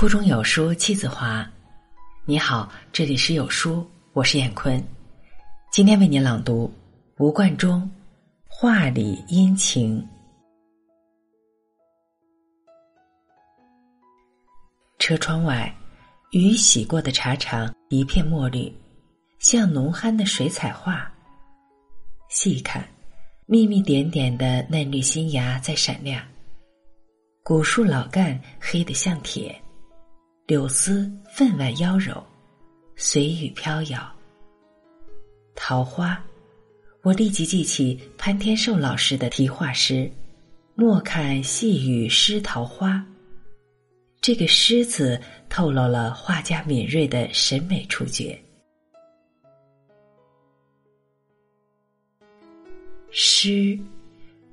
腹中有书气自华。你好，这里是有书，我是闫坤。今天为您朗读吴冠中《画里阴晴》。车窗外，雨洗过的茶场一片墨绿，像浓憨的水彩画。细看，密密点点的嫩绿新芽在闪亮。古树老干黑得像铁，柳丝分外妖娆，随雨飘摇。桃花，我立即记起潘天寿老师的题画诗：“莫看细雨湿桃花。”这个“诗”字透露了画家敏锐的审美触觉。诗，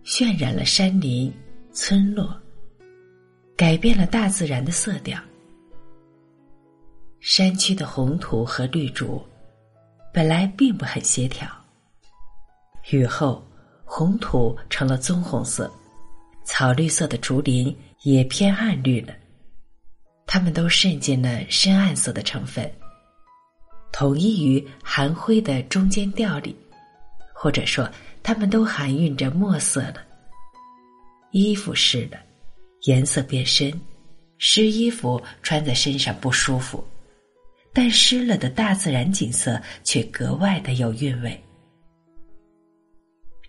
渲染了山林、村落。改变了大自然的色调。山区的红土和绿竹本来并不很协调，雨后红土成了棕红色，草绿色的竹林也偏暗绿了。它们都渗进了深暗色的成分，统一于寒灰的中间调里，或者说，它们都含蕴着墨色了。衣服湿了。颜色变深，湿衣服穿在身上不舒服，但湿了的大自然景色却格外的有韵味。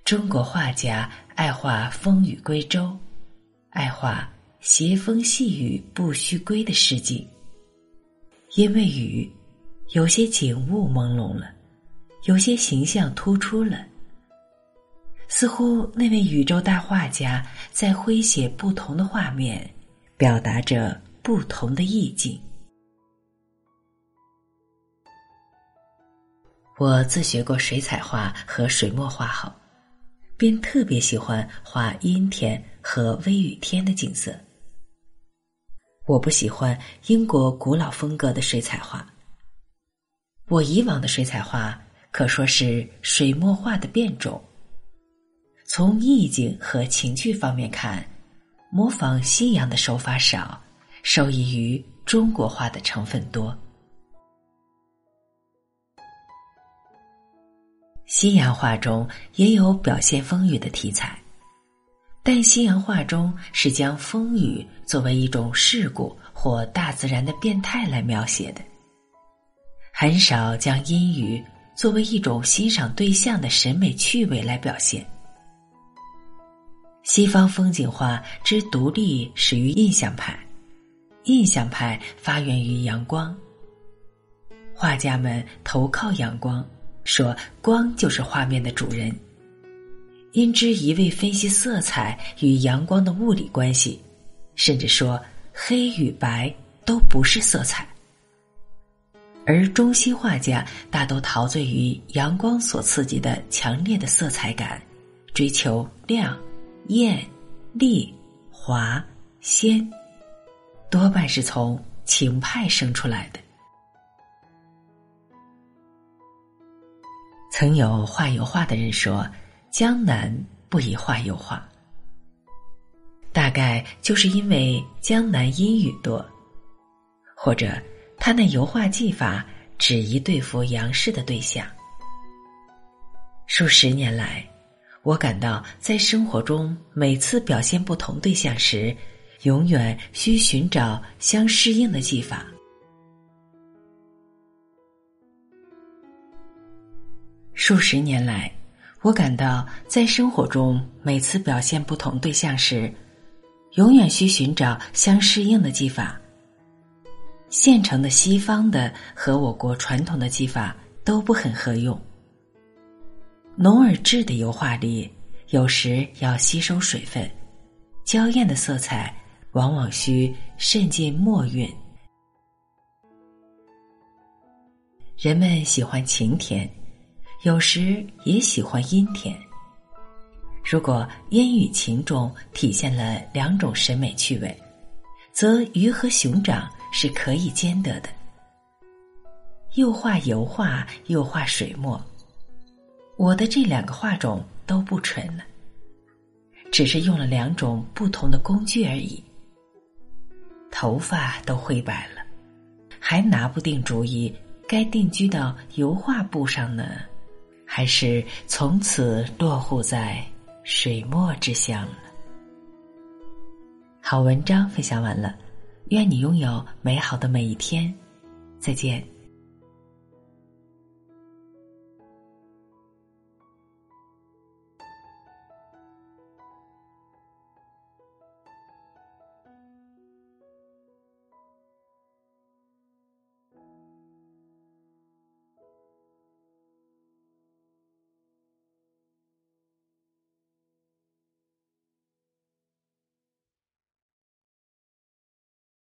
中国画家爱画风雨归舟，爱画斜风细雨不须归的诗境。因为雨，有些景物朦胧了，有些形象突出了。似乎那位宇宙大画家在挥写不同的画面，表达着不同的意境。我自学过水彩画和水墨画后，便特别喜欢画阴天和微雨天的景色。我不喜欢英国古老风格的水彩画。我以往的水彩画可说是水墨画的变种。从意境和情趣方面看，模仿西洋的手法少，受益于中国画的成分多。西洋画中也有表现风雨的题材，但西洋画中是将风雨作为一种事故或大自然的变态来描写的，很少将阴雨作为一种欣赏对象的审美趣味来表现。西方风景画之独立始于印象派，印象派发源于阳光。画家们投靠阳光，说光就是画面的主人。因之一味分析色彩与阳光的物理关系，甚至说黑与白都不是色彩。而中西画家大都陶醉于阳光所刺激的强烈的色彩感，追求亮。艳、丽、华、鲜，多半是从情派生出来的。曾有画油画的人说：“江南不宜画油画。”大概就是因为江南阴雨多，或者他那油画技法只宜对付杨氏的对象。数十年来。我感到，在生活中每次表现不同对象时，永远需寻找相适应的技法。数十年来，我感到在生活中每次表现不同对象时，永远需寻找相适应的技法。现成的西方的和我国传统的技法都不很合用。浓而质的油画里，有时要吸收水分，娇艳的色彩往往需渗进墨韵。人们喜欢晴天，有时也喜欢阴天。如果阴雨晴中体现了两种审美趣味，则鱼和熊掌是可以兼得的。又画油画，又画水墨。我的这两个画种都不纯了，只是用了两种不同的工具而已。头发都灰白了，还拿不定主意该定居到油画布上呢，还是从此落户在水墨之乡了。好文章分享完了，愿你拥有美好的每一天，再见。